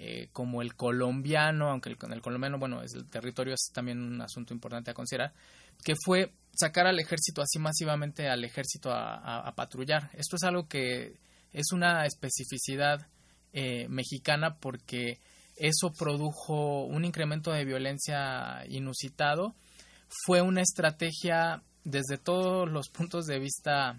Speaker 5: eh, como el colombiano, aunque el, el, colombiano, bueno, es, el territorio es también un asunto importante a considerar, que fue sacar al ejército así masivamente al ejército a, patrullar. Esto es algo que es una especificidad eh, mexicana porque eso produjo un incremento de violencia inusitado. Fue una estrategia desde todos los puntos de vista,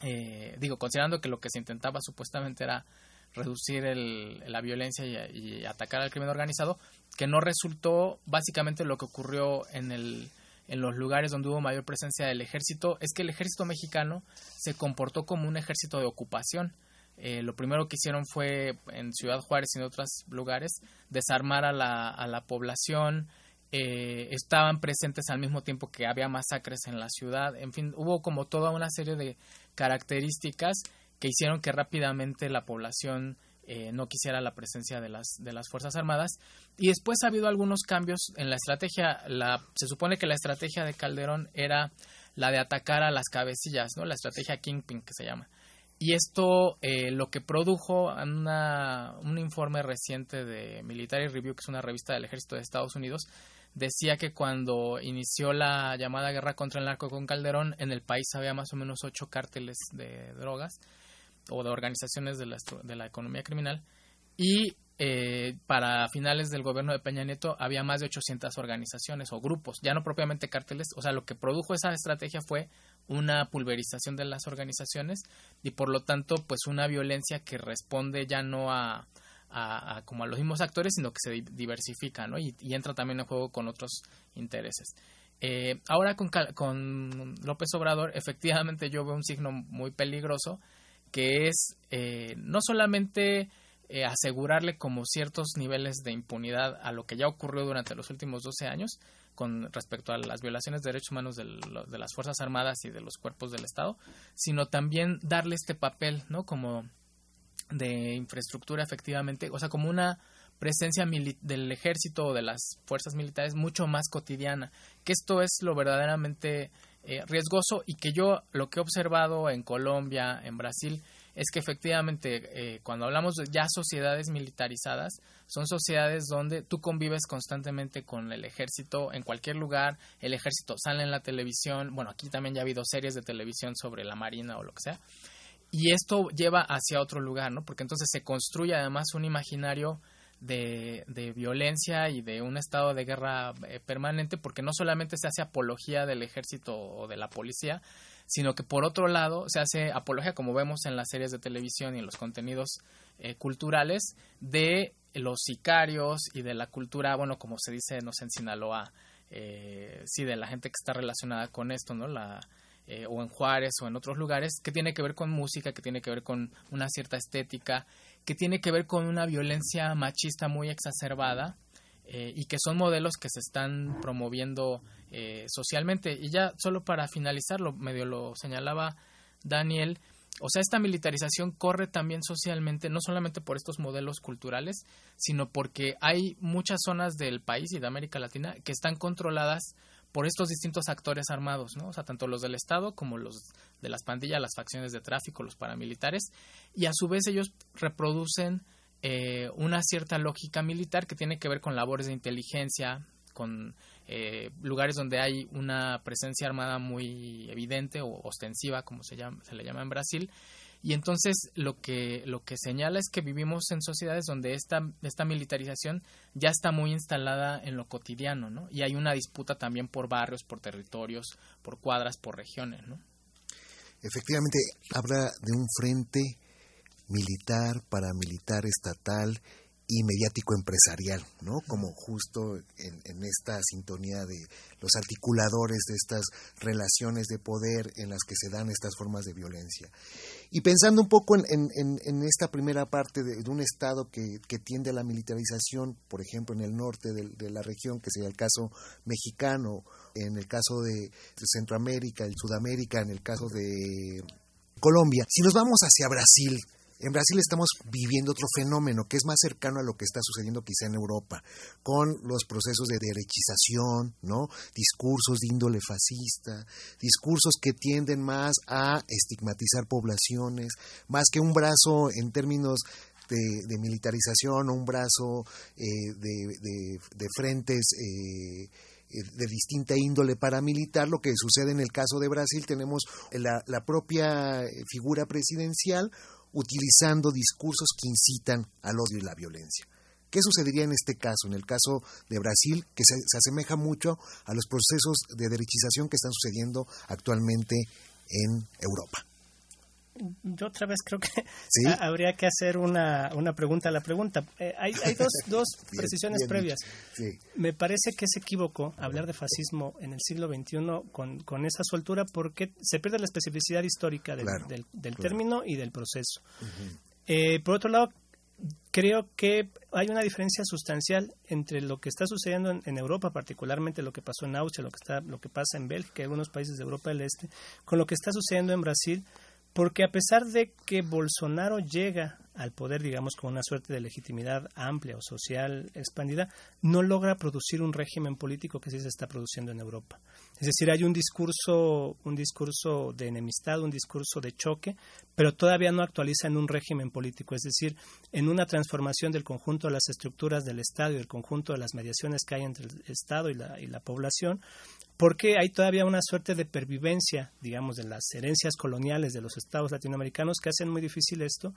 Speaker 5: eh, digo, considerando que lo que se intentaba supuestamente era reducir el, la violencia y, atacar al crimen organizado, que no resultó básicamente lo que ocurrió en, el, en los lugares donde hubo mayor presencia del ejército, es que el ejército mexicano se comportó como un ejército de ocupación. Eh, lo primero que hicieron fue en Ciudad Juárez y en otros lugares desarmar a la, a la población, eh, estaban presentes al mismo tiempo que había masacres en la ciudad, en fin, hubo como toda una serie de características que hicieron que rápidamente la población eh, no quisiera la presencia de las, de las Fuerzas Armadas. Y después ha habido algunos cambios en la estrategia. La, se supone que la estrategia de Calderón era la de atacar a las cabecillas, ¿no? La estrategia Kingpin que se llama. Y esto eh, lo que produjo una, un informe reciente de Military Review, que es una revista del ejército de Estados Unidos, decía que cuando inició la llamada guerra contra el narco con Calderón, en el país había más o menos ocho cárteles de drogas o de organizaciones de la, de la economía criminal y eh, para finales del gobierno de Peña Nieto había más de 800 organizaciones o grupos, ya no propiamente cárteles, o sea, lo que produjo esa estrategia fue una pulverización de las organizaciones y por lo tanto pues una violencia que responde ya no a, como a los mismos actores sino que se diversifica ¿no? y, entra también en juego con otros intereses. Eh, ahora con, con López Obrador (laughs) efectivamente yo veo un signo muy peligroso que es eh, no solamente eh, asegurarle como ciertos niveles de impunidad a lo que ya ocurrió durante los últimos 12 años con respecto a las violaciones de derechos humanos de, de las Fuerzas Armadas y de los cuerpos del Estado, sino también darle este papel, ¿no? Como de infraestructura efectivamente, o sea, como una presencia del ejército o de las fuerzas militares mucho más cotidiana, que esto es lo verdaderamente eh, riesgoso y que yo lo que he observado en Colombia, en Brasil, es que efectivamente eh, cuando hablamos de ya sociedades militarizadas, son sociedades donde tú convives constantemente con el ejército en cualquier lugar, el ejército sale en la televisión, bueno, aquí también ya ha habido series de televisión sobre la Marina o lo que sea, y esto lleva hacia otro lugar, ¿no? Porque entonces se construye además un imaginario de, de, violencia y de un estado de guerra eh, permanente, porque no solamente se hace apología del ejército o de la policía, sino que por otro lado se hace apología, como vemos en las series de televisión y en los contenidos eh, culturales, de los sicarios y de la cultura, bueno, como se dice, no sé, en Sinaloa, eh, sí, de la gente que está relacionada con esto, ¿no? La, eh, o en Juárez o en otros lugares, que tiene que ver con música, que tiene que ver con una cierta estética, que tiene que ver con una violencia machista muy exacerbada eh, y que son modelos que se están promoviendo eh, socialmente. Y ya solo para finalizarlo, medio lo señalaba Daniel, o sea, esta militarización corre también socialmente, no solamente por estos modelos culturales, sino porque hay muchas zonas del país y de América Latina que están controladas por estos distintos actores armados, ¿no? O sea, tanto los del Estado como los de las pandillas, las facciones de tráfico, los paramilitares, y a su vez ellos reproducen eh, una cierta lógica militar que tiene que ver con labores de inteligencia, con eh, lugares donde hay una presencia armada muy evidente o ostensiva, como se, llama, se le llama en Brasil. Y entonces lo que, lo que señala es que vivimos en sociedades donde esta, esta militarización ya está muy instalada en lo cotidiano, ¿no? Y hay una disputa también por barrios, por territorios, por cuadras, por regiones, ¿no?
Speaker 3: Efectivamente, habla de un frente militar, paramilitar, estatal y mediático empresarial, ¿no? Como justo en, esta sintonía de los articuladores de estas relaciones de poder en las que se dan estas formas de violencia. Y pensando un poco en, esta primera parte de, un Estado que, tiende a la militarización, por ejemplo, en el norte de, la región, que sería el caso mexicano, en el caso de, Centroamérica, en Sudamérica, en el caso de Colombia, si nos vamos hacia Brasil, en Brasil estamos viviendo otro fenómeno que es más cercano a lo que está sucediendo quizá en Europa, con los procesos de derechización, ¿no? Discursos de índole fascista, discursos que tienden más a estigmatizar poblaciones, más que un brazo en términos de, militarización o un brazo eh, de, frentes eh, eh, de distinta índole paramilitar, lo que sucede en el caso de Brasil, tenemos la propia figura presidencial, utilizando discursos que incitan al odio y la violencia. ¿Qué sucedería en este caso, en el caso de Brasil, que se, asemeja mucho a los procesos de derechización que están sucediendo actualmente en Europa?
Speaker 4: Yo otra vez creo que (laughs) habría que hacer una, una pregunta a la pregunta. Eh, hay, hay, dos, (laughs) dos precisiones previas. Me parece que es equívoco hablar de fascismo en el siglo XXI con, con esa soltura porque se pierde la especificidad histórica del, del, término y del proceso. Eh, por otro lado, creo que hay una diferencia sustancial entre lo que está sucediendo en, Europa, particularmente lo que pasó en Austria, lo que, está, lo que pasa en Bélgica y algunos países de Europa del Este, con lo que está sucediendo en Brasil porque a pesar de que Bolsonaro llega al poder, digamos, con una suerte de legitimidad amplia o social expandida, no logra producir un régimen político que sí se está produciendo en Europa. Es decir, hay un discurso, un discurso de enemistad, un discurso de choque, pero todavía no actualiza en un régimen político, es decir, en una transformación del conjunto de las estructuras del Estado y del conjunto de las mediaciones que hay entre el Estado y la, y la población, porque hay todavía una suerte de pervivencia, digamos, de las herencias coloniales de los estados latinoamericanos que hacen muy difícil esto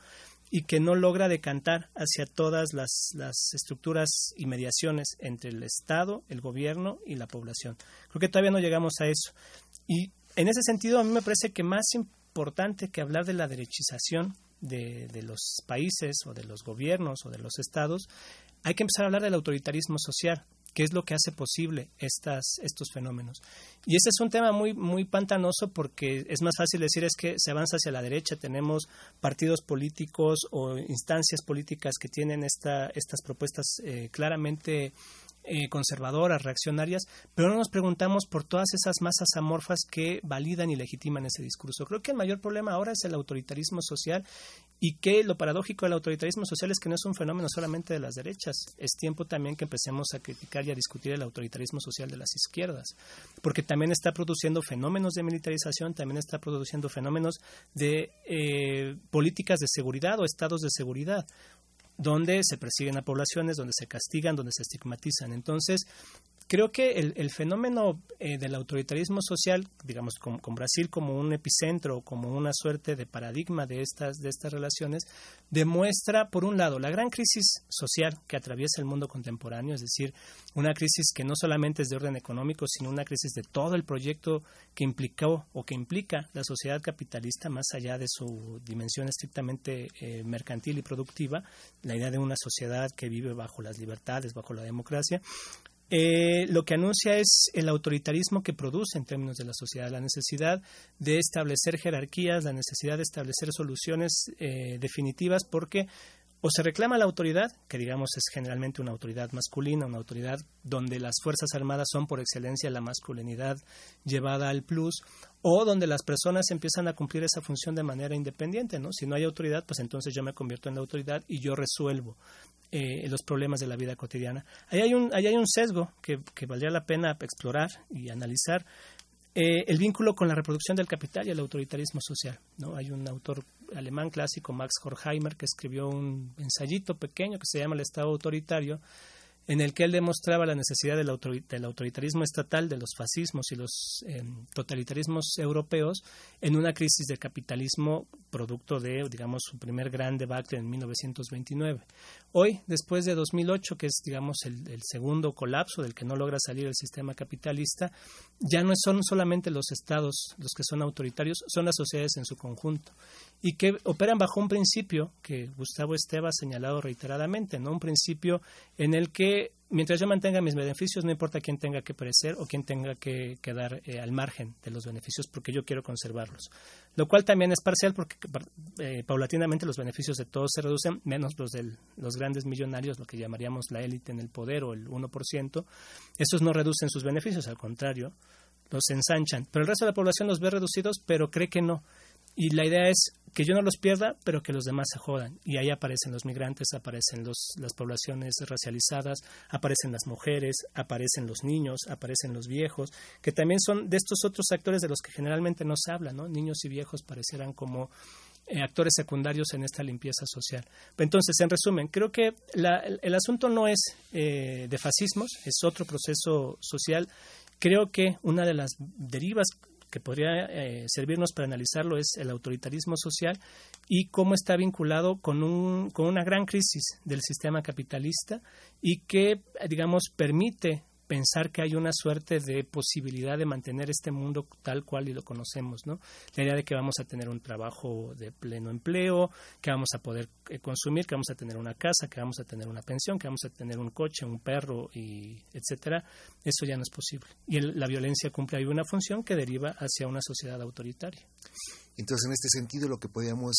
Speaker 4: y que no logra decantar hacia todas las, las estructuras y mediaciones entre el Estado, el gobierno y la población. Creo que todavía no llegamos a eso. Y en ese sentido, a mí me parece que más importante que hablar de la derechización de, de los países o de los gobiernos o de los estados, hay que empezar a hablar del autoritarismo social qué es lo que hace posible estas, estos fenómenos. Y ese es un tema muy, muy pantanoso porque es más fácil decir es que se avanza hacia la derecha, tenemos partidos políticos o instancias políticas que tienen esta, estas propuestas eh, claramente eh, conservadoras, reaccionarias, pero no nos preguntamos por todas esas masas amorfas que validan y legitiman ese discurso. Creo que el mayor problema ahora es el autoritarismo social y que lo paradójico del autoritarismo social es que no es un fenómeno solamente de las derechas, es tiempo también que empecemos a criticar y a discutir el autoritarismo social de las izquierdas, porque también está produciendo fenómenos de militarización, también está produciendo fenómenos de eh, políticas de seguridad o estados de seguridad donde se persiguen a poblaciones, donde se castigan, donde se estigmatizan. Entonces, creo que el, fenómeno eh, del autoritarismo social, digamos, con, Brasil como un epicentro, como una suerte de paradigma de estas, de estas relaciones, demuestra, por un lado, la gran crisis social que atraviesa el mundo contemporáneo, es decir, una crisis que no solamente es de orden económico, sino una crisis de todo el proyecto que implicó o que implica la sociedad capitalista, más allá de su dimensión estrictamente eh, mercantil y productiva, la idea de una sociedad que vive bajo las libertades, bajo la democracia, eh, lo que anuncia es el autoritarismo que produce en términos de la sociedad, la necesidad de establecer jerarquías, la necesidad de establecer soluciones eh, definitivas, porque o se reclama la autoridad, que digamos es generalmente una autoridad masculina, una autoridad donde las Fuerzas Armadas son por excelencia la masculinidad llevada al plus, o donde las personas empiezan a cumplir esa función de manera independiente, ¿no? Si no hay autoridad, pues entonces yo me convierto en la autoridad y yo resuelvo eh, los problemas de la vida cotidiana. Ahí hay un, hay un sesgo que, que valdría la pena explorar y analizar, eh, el vínculo con la reproducción del capital y el autoritarismo social. ¿no? Hay un autor alemán clásico, Max Horkheimer, que escribió un ensayito pequeño que se llama El Estado Autoritario, en el que él demostraba la necesidad del, autoritarismo estatal, de los fascismos y los em, totalitarismos europeos en una crisis de capitalismo producto de, digamos, su primer gran debate en 1929. Hoy, después de 2008, que es, digamos, el, el, segundo colapso del que no logra salir el sistema capitalista, ya no son solamente los estados los que son autoritarios, son las sociedades en su conjunto y que operan bajo un principio que Gustavo Esteva ha señalado reiteradamente, ¿no? Un principio en el que mientras yo mantenga mis beneficios, no importa quién tenga que perecer o quién tenga que quedar eh, al margen de los beneficios, porque yo quiero conservarlos. Lo cual también es parcial porque eh, paulatinamente los beneficios de todos se reducen, menos los de los grandes millonarios, lo que llamaríamos la élite en el poder o el 1%. Esos no reducen sus beneficios, al contrario, los ensanchan. Pero el resto de la población los ve reducidos, pero cree que no. Y la idea es que yo no los pierda, pero que los demás se jodan. Y ahí aparecen los migrantes, aparecen los, las poblaciones racializadas, aparecen las mujeres, aparecen los niños, aparecen los viejos, que también son de estos otros actores de los que generalmente no se habla, ¿no? Niños y viejos parecieran como eh, actores secundarios en esta limpieza social. Entonces, en resumen, creo que la, el, asunto no es eh, de fascismos, es otro proceso social. Creo que una de las derivas que podría eh, servirnos para analizarlo es el autoritarismo social y cómo está vinculado con, un, con una gran crisis del sistema capitalista y que, digamos, permite pensar que hay una suerte de posibilidad de mantener este mundo tal cual y lo conocemos, ¿no? La idea de que vamos a tener un trabajo de pleno empleo, que vamos a poder eh, consumir, que vamos a tener una casa, que vamos a tener una pensión, que vamos a tener un coche, un perro y etcétera, eso ya no es posible. Y la violencia cumple ahí una función que deriva hacia una sociedad autoritaria.
Speaker 3: Entonces, en este sentido, lo que podríamos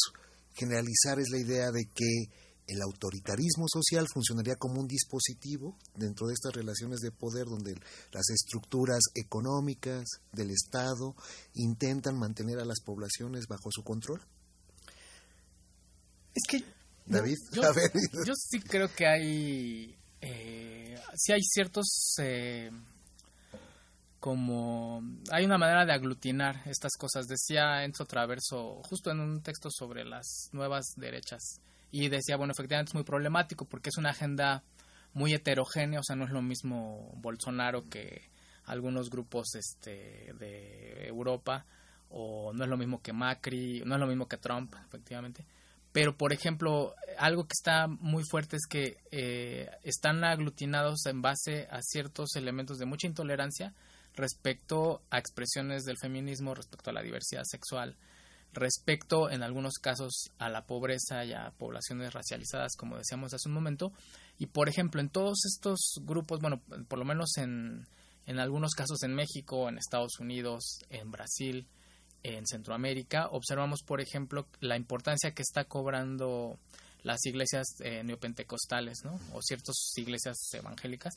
Speaker 3: generalizar es la idea de que el autoritarismo social funcionaría como un dispositivo dentro de estas relaciones de poder donde las estructuras económicas del Estado intentan mantener a las poblaciones bajo su control?
Speaker 4: Es que
Speaker 3: David,
Speaker 5: yo, yo sí creo que hay, eh, sí hay ciertos, eh, como, hay una manera de aglutinar estas cosas. Decía Enzo Traverso, justo en un texto sobre las nuevas derechas, y decía, bueno, efectivamente es muy problemático porque es una agenda muy heterogénea, o sea, no es lo mismo Bolsonaro que algunos grupos este, de Europa, o no es lo mismo que Macri, no es lo mismo que Trump, efectivamente. Pero, por ejemplo, algo que está muy fuerte es que eh, están aglutinados en base a ciertos elementos de mucha intolerancia respecto a expresiones del feminismo, respecto a la diversidad sexual, respecto, en algunos casos, a la pobreza y a poblaciones racializadas, como decíamos hace un momento. Y, por ejemplo, en todos estos grupos, bueno, por lo menos en, en algunos casos en México, en Estados Unidos, en Brasil, en Centroamérica. Observamos, por ejemplo, la importancia que está cobrando las iglesias eh, neopentecostales, ¿no? O ciertas iglesias evangélicas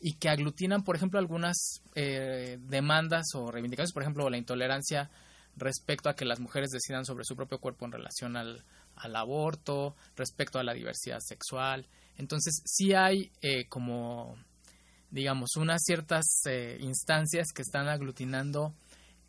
Speaker 5: y que aglutinan, por ejemplo, algunas eh, demandas o reivindicaciones, por ejemplo, la intolerancia respecto a que las mujeres decidan sobre su propio cuerpo en relación al, aborto, respecto a la diversidad sexual. Entonces, sí hay eh, como, digamos, unas ciertas instancias que están aglutinando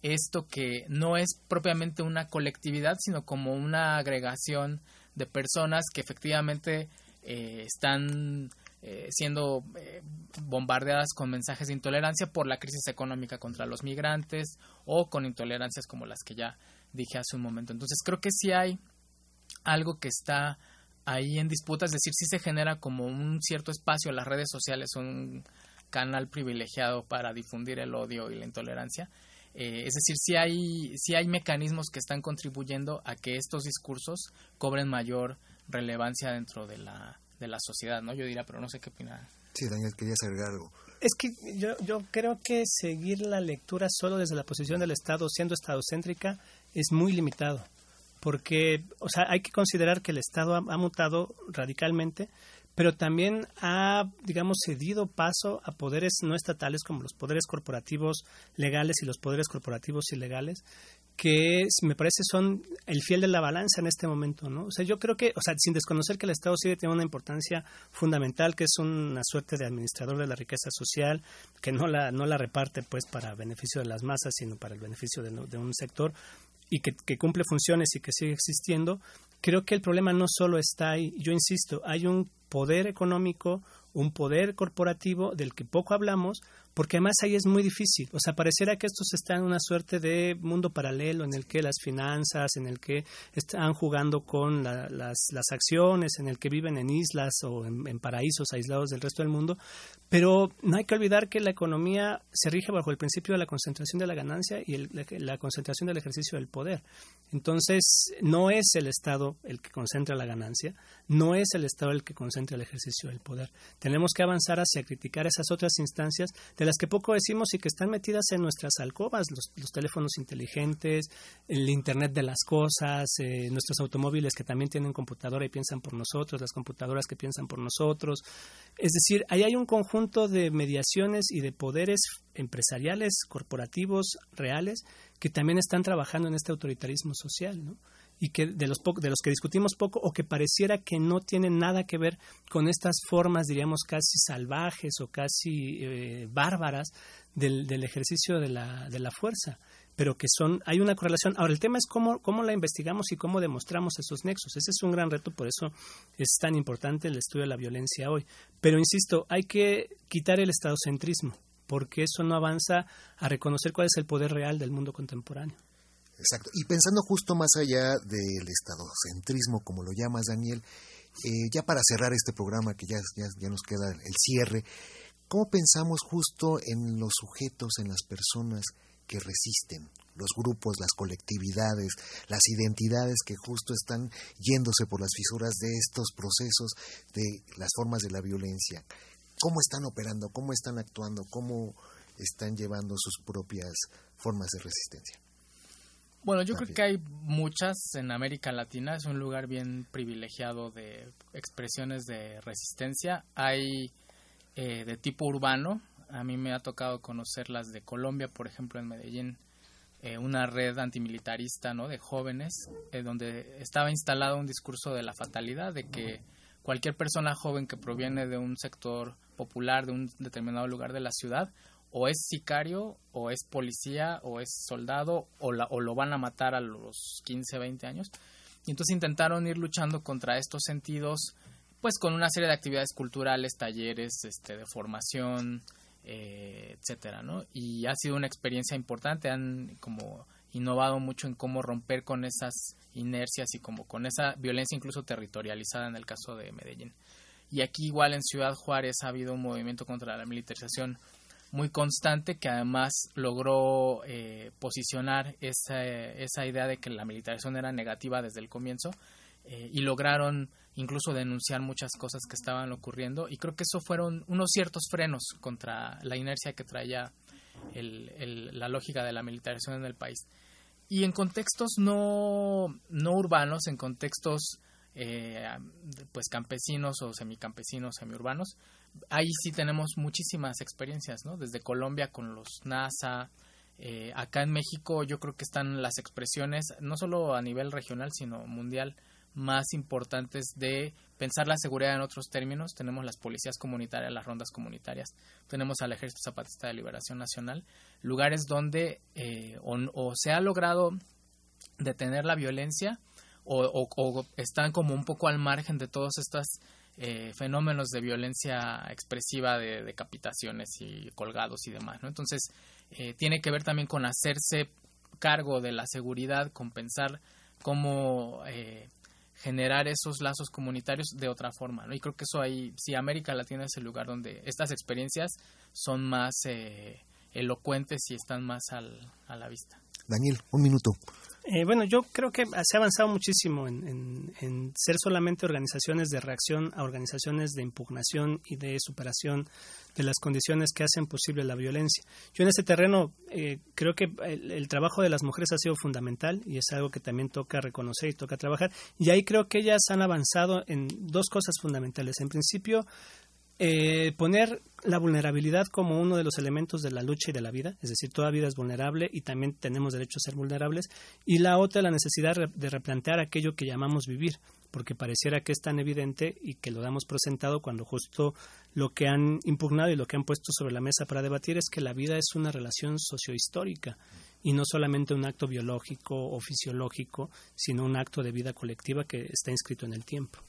Speaker 5: esto que no es propiamente una colectividad, sino como una agregación de personas que efectivamente eh, están eh, siendo eh, bombardeadas con mensajes de intolerancia por la crisis económica contra los migrantes o con intolerancias como las que ya dije hace un momento. Entonces creo que sí hay algo que está ahí en disputa, es decir, sí se genera como un cierto espacio, las redes sociales son un canal privilegiado para difundir el odio y la intolerancia, eh, es decir, si hay, si hay mecanismos que están contribuyendo a que estos discursos cobren mayor relevancia dentro de la, de la sociedad, ¿no? Yo diría, pero no sé qué opinar.
Speaker 3: Sí, Daniel, querías agregar algo.
Speaker 4: Es que yo, yo creo que seguir la lectura solo desde la posición del Estado, siendo estadocéntrica, es muy limitado. Porque, o sea, hay que considerar que el Estado ha mutado radicalmente pero también ha, digamos, cedido paso a poderes no estatales como los poderes corporativos legales y los poderes corporativos ilegales, que me parece son el fiel de la balanza en este momento, ¿no? O sea, yo creo que, o sea, sin desconocer que el Estado sí tiene una importancia fundamental, que es una suerte de administrador de la riqueza social, que no la, no la reparte, pues, para beneficio de las masas, sino para el beneficio de, de un sector, y que, que, cumple funciones y que sigue existiendo, creo que el problema no solo está ahí. Yo insisto, hay un poder económico, un poder corporativo del que poco hablamos, porque además ahí es muy difícil. O sea, pareciera que estos están en una suerte de mundo paralelo en el que las finanzas, en el que están jugando con las, las, acciones, en el que viven en islas o en, paraísos aislados del resto del mundo. Pero no hay que olvidar que la economía se rige bajo el principio de la concentración de la ganancia y la, concentración del ejercicio del poder. Entonces, no es el Estado el que concentra la ganancia, no es el Estado el que concentra el ejercicio del poder. Tenemos que avanzar hacia criticar esas otras instancias de las que poco decimos y que están metidas en nuestras alcobas, los, teléfonos inteligentes, el Internet de las cosas, eh, nuestros automóviles que también tienen computadora y piensan por nosotros, las computadoras que piensan por nosotros. Es decir, ahí hay un conjunto de mediaciones y de poderes empresariales, corporativos, reales, que también están trabajando en este autoritarismo social, ¿no? Y que de los, de los que discutimos poco o que pareciera que no tienen nada que ver con estas formas, diríamos, casi salvajes o casi eh, bárbaras del, del ejercicio de la, de la fuerza pero que son, hay una correlación. Ahora, el tema es cómo, cómo la investigamos y cómo demostramos esos nexos. Ese es un gran reto, por eso es tan importante el estudio de la violencia hoy. Pero, insisto, hay que quitar el estadocentrismo, porque eso no avanza a reconocer cuál es el poder real del mundo contemporáneo.
Speaker 3: Exacto. Y pensando justo más allá del estadocentrismo, como lo llamas, Daniel, eh, ya para cerrar este programa, que ya, ya, nos queda el cierre, ¿cómo pensamos justo en los sujetos, en las personas que resisten, los grupos, las colectividades, las identidades que justo están yéndose por las fisuras de estos procesos, de las formas de la violencia? ¿Cómo están operando? ¿Cómo están actuando? ¿Cómo están llevando sus propias formas de resistencia?
Speaker 5: Bueno, yo creo que hay muchas en América Latina, es un lugar bien privilegiado de expresiones de resistencia. Hay eh, de tipo urbano, a mí me ha tocado conocer las de Colombia, por ejemplo, en Medellín, eh, una red antimilitarista ¿no? de jóvenes, eh, donde estaba instalado un discurso de la fatalidad, de que cualquier persona joven que proviene de un sector popular, de un determinado lugar de la ciudad, o es sicario, o es policía, o es soldado, o, la, o lo van a matar a los 15, 20 años. Y entonces intentaron ir luchando contra estos sentidos, pues con una serie de actividades culturales, talleres este, de formación, eh, etcétera, ¿no? Y ha sido una experiencia importante, han como innovado mucho en cómo romper con esas inercias y como con esa violencia incluso territorializada en el caso de Medellín. Y aquí igual en Ciudad Juárez ha habido un movimiento contra la militarización muy constante que además logró eh, posicionar esa, esa idea de que la militarización era negativa desde el comienzo eh, y lograron incluso denunciar muchas cosas que estaban ocurriendo y creo que eso fueron unos ciertos frenos contra la inercia que traía la lógica de la militarización en el país. Y en contextos no, no urbanos, en contextos eh, pues campesinos o semicampesinos, semiurbanos, ahí sí tenemos muchísimas experiencias, ¿no? Desde Colombia con los NASA, eh, acá en México yo creo que están las expresiones, no solo a nivel regional, sino mundial, más importantes de pensar la seguridad en otros términos. Tenemos las policías comunitarias, las rondas comunitarias, tenemos al Ejército Zapatista de Liberación Nacional, lugares donde eh, o, se ha logrado detener la violencia o, están como un poco al margen de todos estos eh, fenómenos de violencia expresiva de decapitaciones y colgados y demás. ¿no? Entonces, eh, tiene que ver también con hacerse cargo de la seguridad, con pensar cómo generar esos lazos comunitarios de otra forma, ¿no? Y creo que eso ahí, si América Latina es el lugar donde estas experiencias son más eh, elocuentes y están más al, a la vista.
Speaker 3: Daniel, un minuto.
Speaker 4: Eh, bueno, yo creo que se ha avanzado muchísimo en, ser solamente organizaciones de reacción a organizaciones de impugnación y de superación de las condiciones que hacen posible la violencia. Yo en ese terreno eh, creo que el, trabajo de las mujeres ha sido fundamental y es algo que también toca reconocer y toca trabajar. Y ahí creo que ellas han avanzado en dos cosas fundamentales. En principio, eh, poner la vulnerabilidad como uno de los elementos de la lucha y de la vida, es decir, toda vida es vulnerable y también tenemos derecho a ser vulnerables, y la otra, la necesidad de replantear aquello que llamamos vivir, porque pareciera que es tan evidente y que lo damos por sentado cuando justo lo que han impugnado y lo que han puesto sobre la mesa para debatir es que la vida es una relación sociohistórica y no solamente un acto biológico o fisiológico, sino un acto de vida colectiva que está inscrito en el tiempo.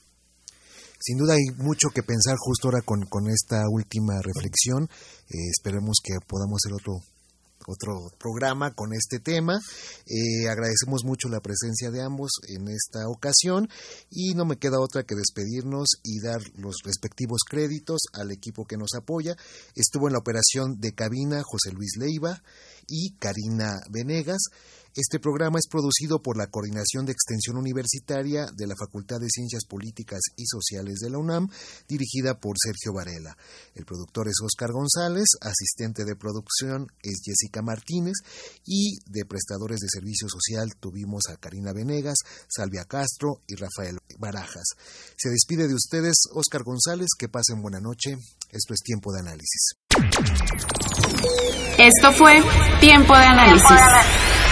Speaker 3: Sin duda hay mucho que pensar justo ahora con, esta última reflexión. Eh, esperemos que podamos hacer otro otro programa con este tema. Eh, agradecemos mucho la presencia de ambos en esta ocasión y no me queda otra que despedirnos y dar los respectivos créditos al equipo que nos apoya. Estuvo en la operación de cabina José Luis Leiva y Karina Venegas. Este programa es producido por la Coordinación de Extensión Universitaria de la Facultad de Ciencias Políticas y Sociales de la UNAM, dirigida por Sergio Varela. El productor es Oscar González, asistente de producción es Jessica Martínez y de prestadores de servicio social tuvimos a Karina Venegas, Salvia Castro y Rafael Barajas. Se despide de ustedes Oscar González, que pasen buena noche. Esto es Tiempo de Análisis.
Speaker 7: Esto fue Tiempo de Análisis